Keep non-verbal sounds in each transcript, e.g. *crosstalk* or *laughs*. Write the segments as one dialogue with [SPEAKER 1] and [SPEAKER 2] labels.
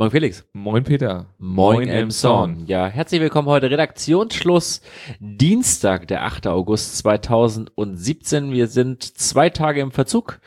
[SPEAKER 1] Moin Felix.
[SPEAKER 2] Moin Peter.
[SPEAKER 1] Moin Elmson. Ja, herzlich willkommen heute. Redaktionsschluss Dienstag, der 8. August 2017. Wir sind zwei Tage im Verzug.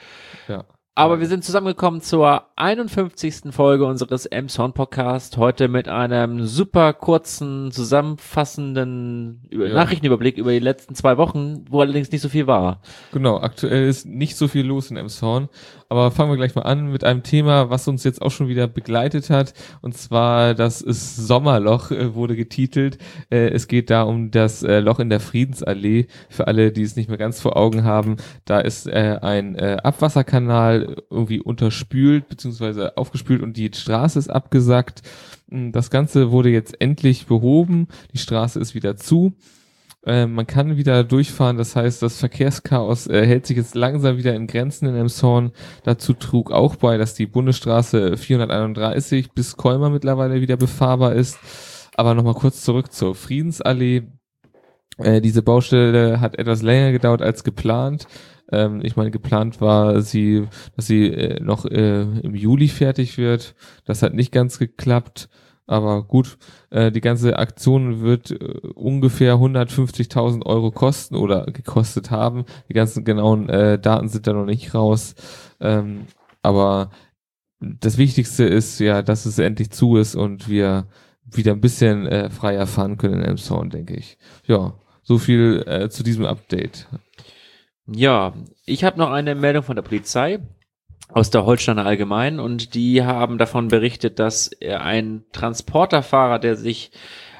[SPEAKER 1] Ja. Aber wir sind zusammengekommen zur 51. Folge unseres M-Sound Podcast. Heute mit einem super kurzen, zusammenfassenden ja. Nachrichtenüberblick über die letzten zwei Wochen, wo allerdings nicht so viel war.
[SPEAKER 2] Genau, aktuell ist nicht so viel los in M-Sound. Aber fangen wir gleich mal an mit einem Thema, was uns jetzt auch schon wieder begleitet hat. Und zwar, das ist Sommerloch, äh, wurde getitelt. Äh, es geht da um das äh, Loch in der Friedensallee. Für alle, die es nicht mehr ganz vor Augen haben, da ist ein Abwasserkanal irgendwie unterspült bzw. aufgespült und die Straße ist abgesackt. Das Ganze wurde jetzt endlich behoben. Die Straße ist wieder zu. Äh, man kann wieder durchfahren, das heißt, das Verkehrschaos äh, hält sich jetzt langsam wieder in Grenzen in Emshorn. Dazu trug auch bei, dass die Bundesstraße 431 bis Kolmar mittlerweile wieder befahrbar ist. Aber nochmal kurz zurück zur Friedensallee. Äh, diese Baustelle hat etwas länger gedauert als geplant. Ähm, ich meine, geplant war sie, dass sie äh, noch äh, im Juli fertig wird. Das hat nicht ganz geklappt. Aber gut, äh, die ganze Aktion wird äh, ungefähr 150.000 Euro kosten oder gekostet haben. Die ganzen genauen äh, Daten sind da noch nicht raus. Ähm, aber das Wichtigste ist ja, dass es endlich zu ist und wir wieder ein bisschen äh, freier fahren können in Elmshorn, denke ich. Ja, so viel äh, zu diesem Update.
[SPEAKER 1] Ja, ich habe noch eine Meldung von der Polizei aus der Holsteiner Allgemein und die haben davon berichtet, dass ein Transporterfahrer, der sich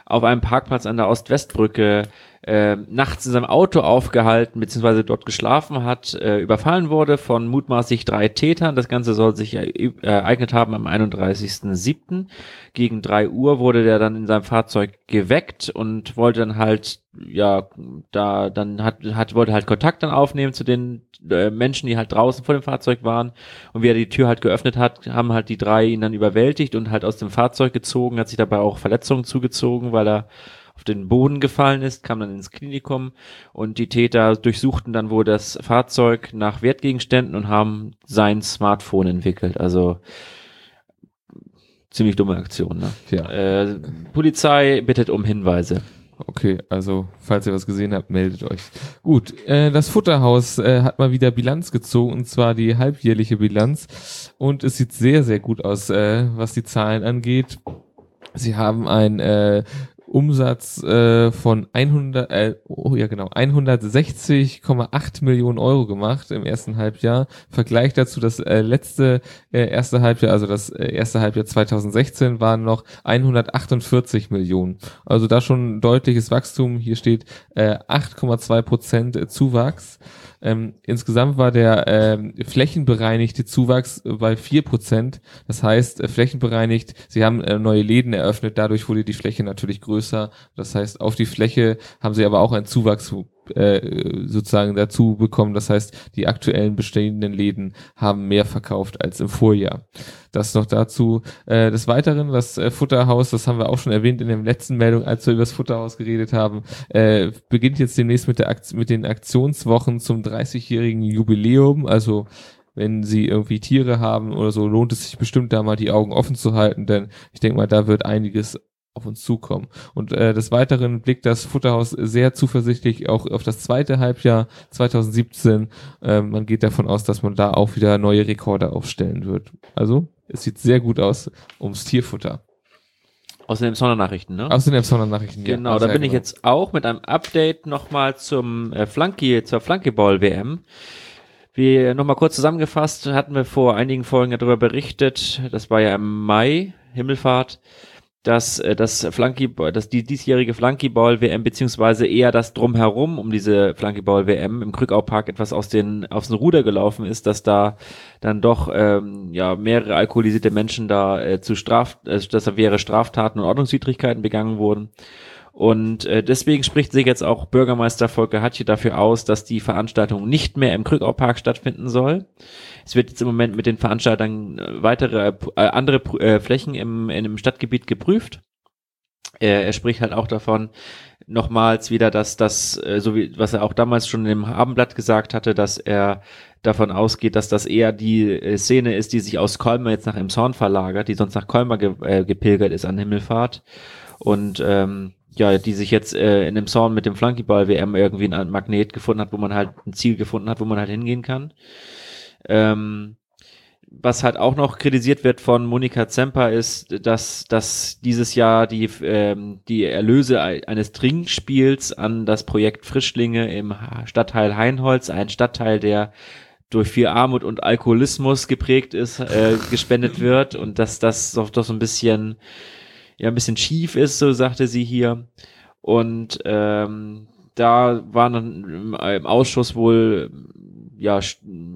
[SPEAKER 1] auf einem Parkplatz an der Ost-West-Brücke äh, nachts in seinem Auto aufgehalten bzw. dort geschlafen hat, äh, überfallen wurde von mutmaßlich drei Tätern. Das Ganze soll sich ereignet haben am 31.07. Gegen drei Uhr wurde der dann in seinem Fahrzeug geweckt und wollte dann halt, ja, da, dann hat, hat, wollte halt Kontakt dann aufnehmen zu den äh, Menschen, die halt draußen vor dem Fahrzeug waren. Und wie er die Tür halt geöffnet hat, haben halt die drei ihn dann überwältigt und halt aus dem Fahrzeug gezogen, hat sich dabei auch Verletzungen zugezogen, weil er auf den Boden gefallen ist, kam dann ins Klinikum und die Täter durchsuchten dann wohl das Fahrzeug nach Wertgegenständen und haben sein Smartphone entwickelt. Also ziemlich dumme Aktion. Ne? Ja. Äh, Polizei bittet um Hinweise.
[SPEAKER 2] Okay, also falls ihr was gesehen habt, meldet euch. Gut, äh, das Futterhaus äh, hat mal wieder Bilanz gezogen und zwar die halbjährliche Bilanz und es sieht sehr, sehr gut aus, äh, was die Zahlen angeht. Sie haben ein äh, Umsatz äh, von 100, äh, oh ja genau, 160,8 Millionen Euro gemacht im ersten Halbjahr. Vergleich dazu das äh, letzte äh, erste Halbjahr, also das äh, erste Halbjahr 2016 waren noch 148 Millionen. Also da schon deutliches Wachstum. Hier steht äh, 8,2 Prozent Zuwachs. Ähm, insgesamt war der ähm, flächenbereinigte Zuwachs bei vier Prozent. Das heißt, äh, flächenbereinigt, sie haben äh, neue Läden eröffnet, dadurch wurde die Fläche natürlich größer. Das heißt, auf die Fläche haben sie aber auch einen Zuwachs äh, sozusagen dazu bekommen. Das heißt, die aktuellen bestehenden Läden haben mehr verkauft als im Vorjahr. Das noch dazu. Äh, des Weiteren, das äh, Futterhaus, das haben wir auch schon erwähnt in der letzten Meldung, als wir über das Futterhaus geredet haben, äh, beginnt jetzt demnächst mit, der Akt mit den Aktionswochen zum 30-jährigen Jubiläum. Also wenn sie irgendwie Tiere haben oder so, lohnt es sich bestimmt da mal die Augen offen zu halten, denn ich denke mal, da wird einiges auf uns zukommen. Und äh, des Weiteren blickt das Futterhaus sehr zuversichtlich auch auf das zweite Halbjahr 2017. Ähm, man geht davon aus, dass man da auch wieder neue Rekorde aufstellen wird. Also, es sieht sehr gut aus ums Tierfutter.
[SPEAKER 1] Aus den Sondernachrichten, ne?
[SPEAKER 2] Aus den Sondernachrichten,
[SPEAKER 1] ja. Genau, da bin genau. ich jetzt auch mit einem Update nochmal zum äh, Flanky, zur Flankyball-WM. Wie nochmal kurz zusammengefasst, hatten wir vor einigen Folgen darüber berichtet, das war ja im Mai, Himmelfahrt, dass äh, das Flunkyball, dass die diesjährige Flunkyball WM beziehungsweise eher das drumherum um diese Flunkyball WM im Krückau Park etwas aus den aufs Ruder gelaufen ist, dass da dann doch ähm, ja mehrere alkoholisierte Menschen da äh, zu Straf, äh, dass da wäre Straftaten und Ordnungswidrigkeiten begangen wurden. Und äh, deswegen spricht sich jetzt auch Bürgermeister Volker Hatje dafür aus, dass die Veranstaltung nicht mehr im Krückau Park stattfinden soll. Es wird jetzt im Moment mit den Veranstaltern äh, weitere äh, andere äh, Flächen im, in dem Stadtgebiet geprüft. er, er spricht halt auch davon, nochmals wieder, dass das, äh, so wie, was er auch damals schon im Abendblatt gesagt hatte, dass er davon ausgeht, dass das eher die äh, Szene ist, die sich aus Kolmar jetzt nach Emshorn verlagert, die sonst nach Kolmar ge äh, gepilgert ist an Himmelfahrt und ähm, ja, die sich jetzt äh, in dem Zorn mit dem Flunkyball WM irgendwie ein Magnet gefunden hat, wo man halt ein Ziel gefunden hat, wo man halt hingehen kann. Ähm, was halt auch noch kritisiert wird von Monika Zemper ist, dass, dass dieses Jahr die, ähm, die Erlöse eines Trinkspiels an das Projekt Frischlinge im Stadtteil Heinholz, ein Stadtteil, der durch viel Armut und Alkoholismus geprägt ist, äh, gespendet wird und dass das doch, doch so ein bisschen, ja, ein bisschen schief ist, so sagte sie hier. Und ähm, da waren dann im, Ausschuss wohl ja,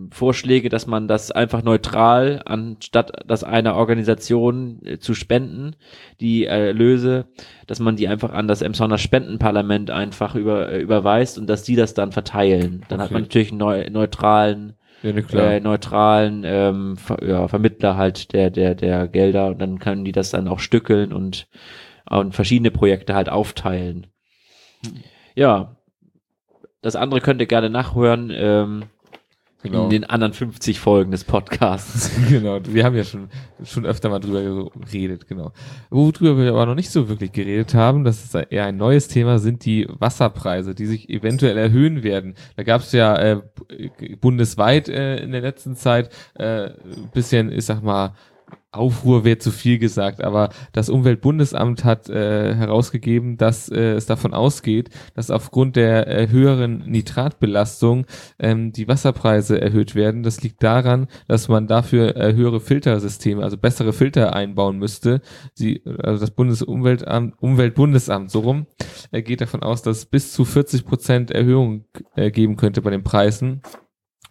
[SPEAKER 1] Vorschläge, dass man das einfach neutral, anstatt das einer Organisation äh, zu spenden, die Erlöse, dass man die einfach an das Emsonner Spendenparlament einfach über, äh, überweist und dass die das dann verteilen. Dann okay. hat man natürlich einen neu, neutralen ja, ne, äh, neutralen ähm, Ver ja, Vermittler halt der, der, der Gelder und dann können die das dann auch stückeln und, und verschiedene Projekte halt aufteilen. Ja, das andere könnt ihr gerne nachhören. Ähm, Genau. In den anderen 50 Folgen des Podcasts. *laughs*
[SPEAKER 2] genau, wir haben ja schon, schon öfter mal drüber geredet, genau. Worüber wir aber noch nicht so wirklich geredet haben, das ist eher ein neues Thema, sind die Wasserpreise, die sich eventuell erhöhen werden. Da gab es ja äh, bundesweit äh, in der letzten Zeit äh, bisschen, ich sag mal, Aufruhr wäre zu viel gesagt, aber das Umweltbundesamt hat äh, herausgegeben, dass äh, es davon ausgeht, dass aufgrund der äh, höheren Nitratbelastung ähm, die Wasserpreise erhöht werden. Das liegt daran, dass man dafür äh, höhere Filtersysteme, also bessere Filter einbauen müsste. Sie, also das Bundesumweltamt, Umweltbundesamt so rum, äh, geht davon aus, dass es bis zu 40 Prozent Erhöhung äh, geben könnte bei den Preisen.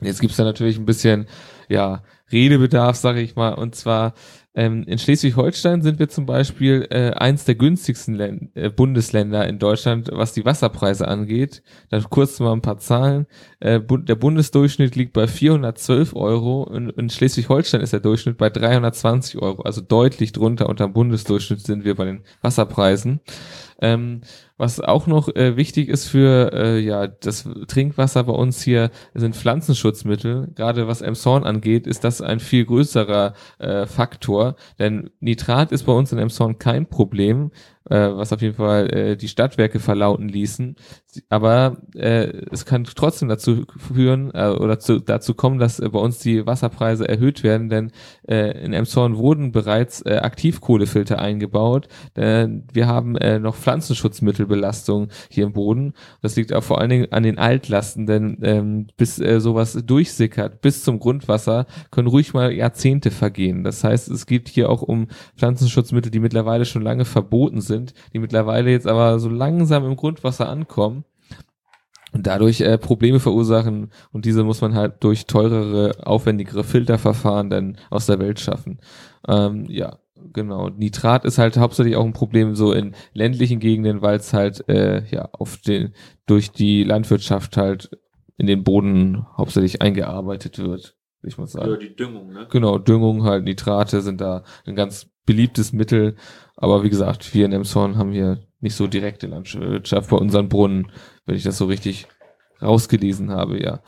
[SPEAKER 2] Jetzt gibt's da natürlich ein bisschen, ja, Redebedarf, sage ich mal. Und zwar ähm, in Schleswig-Holstein sind wir zum Beispiel äh, eins der günstigsten Län äh, Bundesländer in Deutschland, was die Wasserpreise angeht. Dann kurz mal ein paar Zahlen. Äh, bu der Bundesdurchschnitt liegt bei 412 Euro und in Schleswig-Holstein ist der Durchschnitt bei 320 Euro. Also deutlich drunter unter dem Bundesdurchschnitt sind wir bei den Wasserpreisen. Ähm, was auch noch äh, wichtig ist für äh, ja das Trinkwasser bei uns hier sind Pflanzenschutzmittel. Gerade was Emshorn angeht, ist das ein viel größerer äh, Faktor, denn Nitrat ist bei uns in Emshorn kein Problem was auf jeden Fall äh, die Stadtwerke verlauten ließen. Aber äh, es kann trotzdem dazu führen äh, oder zu, dazu kommen, dass äh, bei uns die Wasserpreise erhöht werden, denn äh, in Emshorn wurden bereits äh, Aktivkohlefilter eingebaut. Äh, wir haben äh, noch Pflanzenschutzmittelbelastung hier im Boden. Das liegt auch vor allen Dingen an den Altlasten, denn ähm, bis äh, sowas durchsickert, bis zum Grundwasser, können ruhig mal Jahrzehnte vergehen. Das heißt, es geht hier auch um Pflanzenschutzmittel, die mittlerweile schon lange verboten sind sind, die mittlerweile jetzt aber so langsam im Grundwasser ankommen und dadurch äh, Probleme verursachen und diese muss man halt durch teurere, aufwendigere Filterverfahren dann aus der Welt schaffen. Ähm, ja, genau. Nitrat ist halt hauptsächlich auch ein Problem so in ländlichen Gegenden, weil es halt äh, ja auf den durch die Landwirtschaft halt in den Boden hauptsächlich eingearbeitet wird, ich muss sagen. Ja, die Düngung, ne? Genau, Düngung halt, Nitrate sind da ein ganz beliebtes Mittel. Aber wie gesagt, wir in Emshorn haben hier nicht so direkte Landwirtschaft bei unseren Brunnen, wenn ich das so richtig rausgelesen habe, ja.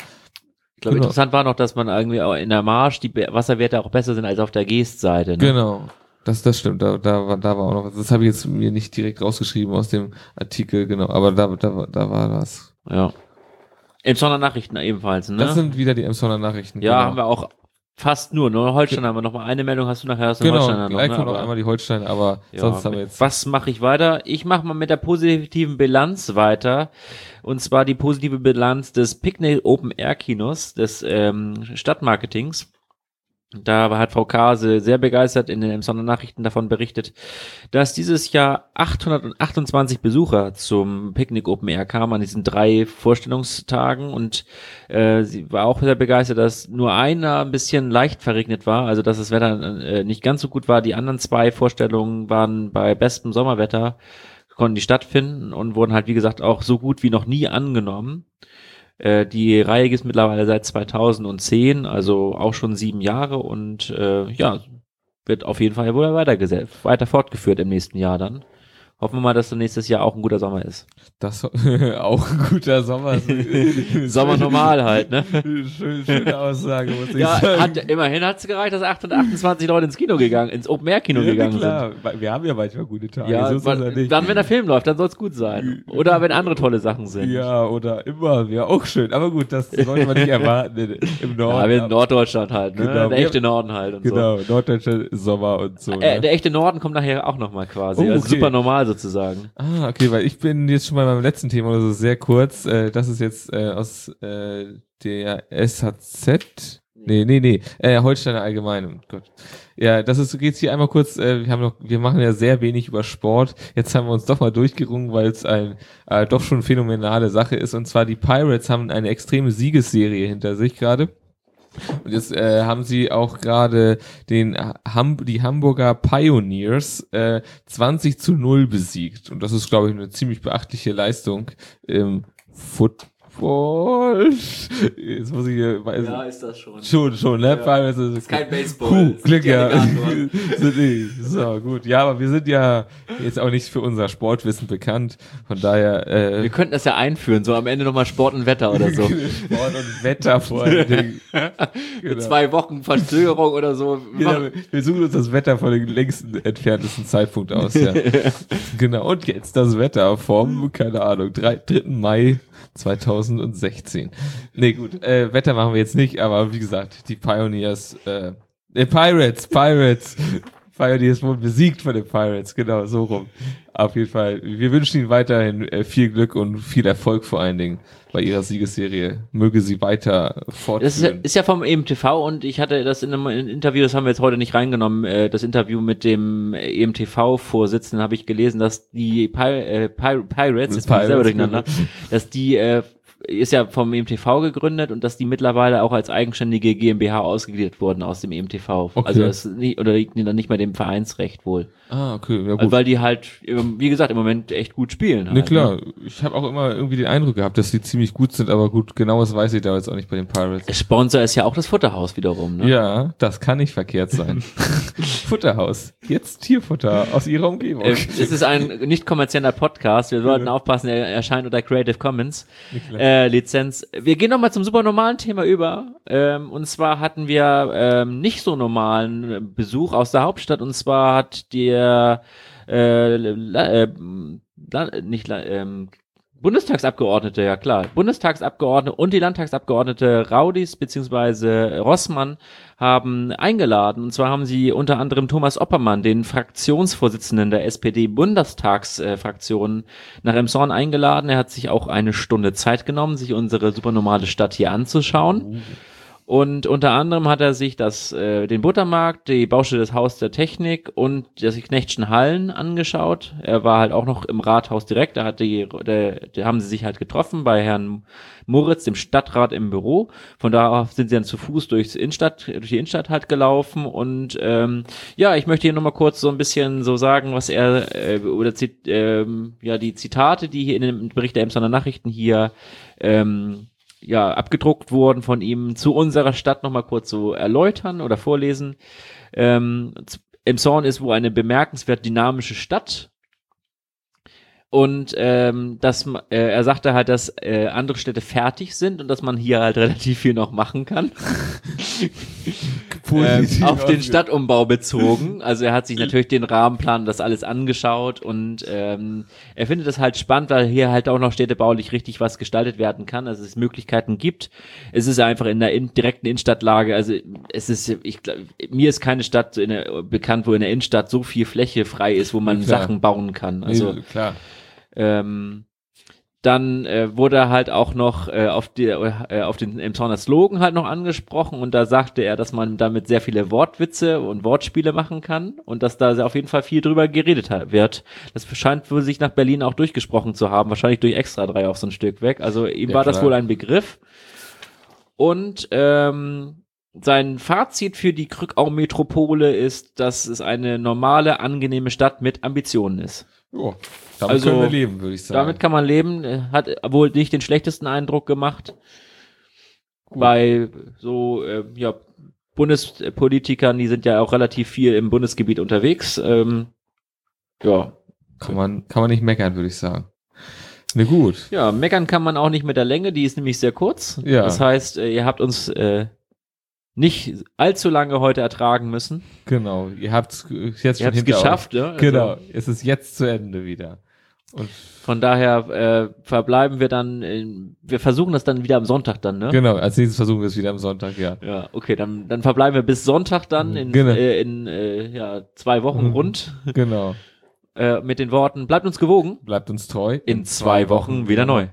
[SPEAKER 1] Ich glaube, genau. interessant war noch, dass man irgendwie auch in der Marsch die Wasserwerte auch besser sind als auf der Geestseite. Ne?
[SPEAKER 2] Genau. Das, das stimmt, da, da, war, da war auch noch was. Das habe ich jetzt mir nicht direkt rausgeschrieben aus dem Artikel, genau, aber da, da, da war was.
[SPEAKER 1] Ja. Emsonner Nachrichten ebenfalls, ne?
[SPEAKER 2] Das sind wieder die Emsonner Nachrichten.
[SPEAKER 1] Ja, genau. haben wir auch Fast nur, nur Holstein haben wir noch mal eine Meldung, hast du nachher hast du
[SPEAKER 2] genau, Holstein gleich noch, ne? noch einmal die Holstein, aber ja, sonst haben wir jetzt.
[SPEAKER 1] Was mache ich weiter? Ich mache mal mit der positiven Bilanz weiter. Und zwar die positive Bilanz des Picnic Open Air Kinos, des ähm, Stadtmarketings. Da hat Frau Kase sehr begeistert in den Emsonner Nachrichten davon berichtet, dass dieses Jahr 828 Besucher zum Picknick Open Air kamen an diesen drei Vorstellungstagen und äh, sie war auch sehr begeistert, dass nur einer ein bisschen leicht verregnet war, also dass das Wetter äh, nicht ganz so gut war. Die anderen zwei Vorstellungen waren bei bestem Sommerwetter, konnten die stattfinden und wurden halt wie gesagt auch so gut wie noch nie angenommen. Äh, die Reihe gibt es mittlerweile seit 2010, also auch schon sieben Jahre und äh, ja, wird auf jeden Fall wohl weiter, weiter fortgeführt im nächsten Jahr dann. Hoffen wir mal, dass nächstes Jahr auch ein guter Sommer ist.
[SPEAKER 2] Das *laughs* auch ein guter Sommer. *laughs*
[SPEAKER 1] Sommer normal halt, ne?
[SPEAKER 2] Schön, schöne Aussage, muss ich
[SPEAKER 1] Ja,
[SPEAKER 2] sagen.
[SPEAKER 1] hat, immerhin hat es gereicht, dass 28 Leute ins Kino gegangen, ins Open-Air-Kino
[SPEAKER 2] ja,
[SPEAKER 1] gegangen
[SPEAKER 2] klar. sind. Wir haben ja manchmal gute Tage.
[SPEAKER 1] Ja,
[SPEAKER 2] so ja nicht.
[SPEAKER 1] dann, wenn der Film läuft, dann soll es gut sein. Oder wenn andere tolle Sachen sind.
[SPEAKER 2] Ja, oder immer, wäre auch schön. Aber gut, das sollte man nicht erwarten in, *laughs* im Norden.
[SPEAKER 1] Ja, wir sind Norddeutschland halt, ne?
[SPEAKER 2] Genau.
[SPEAKER 1] Der echte Norden halt und
[SPEAKER 2] Genau, norddeutscher Sommer und so.
[SPEAKER 1] so. Äh,
[SPEAKER 2] ne?
[SPEAKER 1] der echte Norden kommt nachher auch nochmal quasi.
[SPEAKER 2] Oh,
[SPEAKER 1] also
[SPEAKER 2] okay.
[SPEAKER 1] super normal sozusagen.
[SPEAKER 2] Ah, okay, weil ich bin jetzt schon mal beim letzten Thema oder so sehr kurz. Äh, das ist jetzt äh, aus äh, der SHZ. Nee, nee, nee, äh, Holsteiner Allgemeine. Oh Gott. Ja, das ist geht's hier einmal kurz. Äh, wir haben noch, wir machen ja sehr wenig über Sport. Jetzt haben wir uns doch mal durchgerungen, weil es ein äh, doch schon phänomenale Sache ist. Und zwar die Pirates haben eine extreme Siegesserie hinter sich gerade. Und jetzt äh, haben sie auch gerade den Ham die Hamburger Pioneers äh, 20 zu 0 besiegt. Und das ist, glaube ich, eine ziemlich beachtliche Leistung im Football. Jetzt muss ich hier weiß,
[SPEAKER 1] ist das schon.
[SPEAKER 2] schon, schon, ne?
[SPEAKER 1] Ja.
[SPEAKER 2] Ist,
[SPEAKER 1] Ist kein Baseball.
[SPEAKER 2] Puh, Glück, ja. *laughs* So, gut. Ja, aber wir sind ja jetzt auch nicht für unser Sportwissen bekannt. Von daher, äh,
[SPEAKER 1] Wir könnten das ja einführen, so am Ende nochmal Sport und Wetter oder so. *laughs*
[SPEAKER 2] Sport und Wetter vor allen *laughs* Dingen. Genau.
[SPEAKER 1] zwei Wochen Verzögerung oder so. Wir
[SPEAKER 2] Genau, wir suchen uns das Wetter von dem längsten entferntesten Zeitpunkt aus, ja. genau, und jetzt das Wetter vom, keine Ahnung, 3, 3. Mai 2016. Nee, gut, äh, Wetter machen wir jetzt nicht, aber wie gesagt, die Pioneers, äh, äh Pirates, Pirates, Pioneers wurden besiegt von den Pirates, genau, so rum. Auf jeden Fall, wir wünschen Ihnen weiterhin äh, viel Glück und viel Erfolg vor allen Dingen bei Ihrer Siegesserie. Möge sie weiter
[SPEAKER 1] Das ist, ja-
[SPEAKER 2] fortführen.
[SPEAKER 1] ist ja vom EMTV und ich hatte das in einem in Interview, das haben wir jetzt heute nicht reingenommen, äh, das Interview mit dem EMTV-Vorsitzenden habe ich gelesen, dass die Pi äh, Pi Pirates, jetzt bin ich selber
[SPEAKER 2] Pirates,
[SPEAKER 1] durcheinander, dass die äh, ist ja vom EMTV gegründet und dass die mittlerweile auch als eigenständige GmbH ausgegliedert wurden aus dem EMTV.
[SPEAKER 2] Okay.
[SPEAKER 1] Also das nicht, oder liegt dann nicht mehr dem Vereinsrecht wohl.
[SPEAKER 2] Ah, okay, ja gut.
[SPEAKER 1] Also weil die halt, ähm, wie gesagt, im Moment echt gut spielen.
[SPEAKER 2] Ne,
[SPEAKER 1] Halt,
[SPEAKER 2] klar. Ich habe auch immer irgendwie den Eindruck gehabt, dass die ziemlich gut sind, aber gut, genaues weiß ich da jetzt auch nicht bei den Pirates.
[SPEAKER 1] Sponsor ist ja auch das Futterhaus wiederum. Ne?
[SPEAKER 2] Ja, das kann nicht verkehrt sein. *laughs* Futterhaus. Jetzt Tierfutter aus ihrer Umgebung.
[SPEAKER 1] Äh, es ist ein nicht kommerzieller Podcast. Wir sollten aufpassen, er erscheint unter Creative Commons
[SPEAKER 2] klar.
[SPEAKER 1] Lizenz. Wir gehen nochmal zum super normalen Thema über. Ähm, und zwar hatten wir ähm, nicht so normalen Besuch aus der Hauptstadt. Und zwar hat der äh, äh, nicht ähm, Bundestagsabgeordnete, ja klar, Bundestagsabgeordnete und die Landtagsabgeordnete Raudis beziehungsweise Rossmann haben eingeladen. Und zwar haben sie unter anderem Thomas Oppermann, den Fraktionsvorsitzenden der SPD-Bundestagsfraktion, nach Emshorn eingeladen. Er hat sich auch eine Stunde Zeit genommen, sich unsere supernormale Stadt hier anzuschauen. Und unter anderem hat er sich das, äh, den Buttermarkt, die Baustelle des Haus der Technik und das Knechtschen Hallen angeschaut. Er war halt auch noch im Rathaus direkt, da hat die, da, da haben sie sich halt getroffen bei Herrn Moritz, dem Stadtrat im Büro. Von da aus sind sie dann zu Fuß durchs Innenstadt, durch die Innenstadt halt gelaufen und ähm, ja, ich möchte hier nochmal kurz so ein bisschen so sagen, was er äh, oder ähm, ja die Zitate, die hier in dem Bericht der Emsonner Nachrichten hier ähm, ja, abgedruckt wurden von ihm zu unserer Stadt nochmal kurz so erläutern oder vorlesen. Ähm, z- Emshorn ist wohl eine bemerkenswert dynamische Stadt. Und ähm, dass äh, er sagte halt, dass äh, andere Städte fertig sind und dass man hier halt *laughs* relativ viel noch machen kann. Ähm, auf den Stadtumbau bezogen. Also er hat sich natürlich den Rahmenplan das alles angeschaut und ähm, er findet das halt spannend, weil hier halt auch noch städtebaulich richtig was gestaltet werden kann, also es Möglichkeiten gibt. Es ist einfach in der in, direkten Innenstadtlage, also es ist, ich glaub, mir ist keine Stadt so der, bekannt, wo in der Innenstadt so viel Fläche frei ist, wo man
[SPEAKER 2] Klar.
[SPEAKER 1] Sachen bauen kann. Also
[SPEAKER 2] nee, klar.
[SPEAKER 1] ähm, dann äh, wurde er halt auch noch äh, auf, die, äh, auf den Emshorner Slogan halt noch angesprochen und da sagte er, dass man damit sehr viele Wortwitze und Wortspiele machen kann und dass da auf jeden Fall viel drüber geredet wird. Das scheint wohl sich nach Berlin auch durchgesprochen zu haben, wahrscheinlich durch Extra drei auch so ein Stück weg. Also ihm
[SPEAKER 2] Ja,
[SPEAKER 1] war das
[SPEAKER 2] klar.
[SPEAKER 1] wohl ein Begriff. Und ähm, sein Fazit für die Krückau-Metropole ist, dass es eine normale, angenehme Stadt mit Ambitionen ist.
[SPEAKER 2] Jo, damit
[SPEAKER 1] Also,
[SPEAKER 2] können wir leben, würde ich sagen.
[SPEAKER 1] Damit kann man leben. Hat wohl nicht den schlechtesten Eindruck gemacht. Bei so, äh, ja, Bundespolitikern, die sind ja auch relativ viel im Bundesgebiet unterwegs. Ähm, ja,
[SPEAKER 2] Kann man, kann man nicht meckern, würde ich sagen. Ne, gut.
[SPEAKER 1] Ja, meckern kann man auch nicht mit der Länge, die ist nämlich sehr kurz.
[SPEAKER 2] Ja.
[SPEAKER 1] Das heißt, äh, ihr habt uns äh, nicht allzu lange heute ertragen müssen.
[SPEAKER 2] Genau. Ihr habt es jetzt
[SPEAKER 1] Ihr
[SPEAKER 2] schon
[SPEAKER 1] habt es
[SPEAKER 2] hinter
[SPEAKER 1] geschafft, ne?
[SPEAKER 2] Euch.
[SPEAKER 1] Also
[SPEAKER 2] Genau. Es ist jetzt zu Ende wieder. Und
[SPEAKER 1] Von daher äh, verbleiben wir dann, in, wir versuchen das dann wieder am Sonntag dann, ne?
[SPEAKER 2] genau, als nächstes versuchen wir es wieder am Sonntag, ja.
[SPEAKER 1] Ja, okay, dann, dann verbleiben wir bis Sonntag dann in,
[SPEAKER 2] Genau.
[SPEAKER 1] äh, in äh, ja, zwei Wochen
[SPEAKER 2] Mhm.
[SPEAKER 1] rund
[SPEAKER 2] Genau.
[SPEAKER 1] äh, mit den Worten, bleibt uns gewogen.
[SPEAKER 2] Bleibt uns treu.
[SPEAKER 1] In zwei Wochen wieder neu.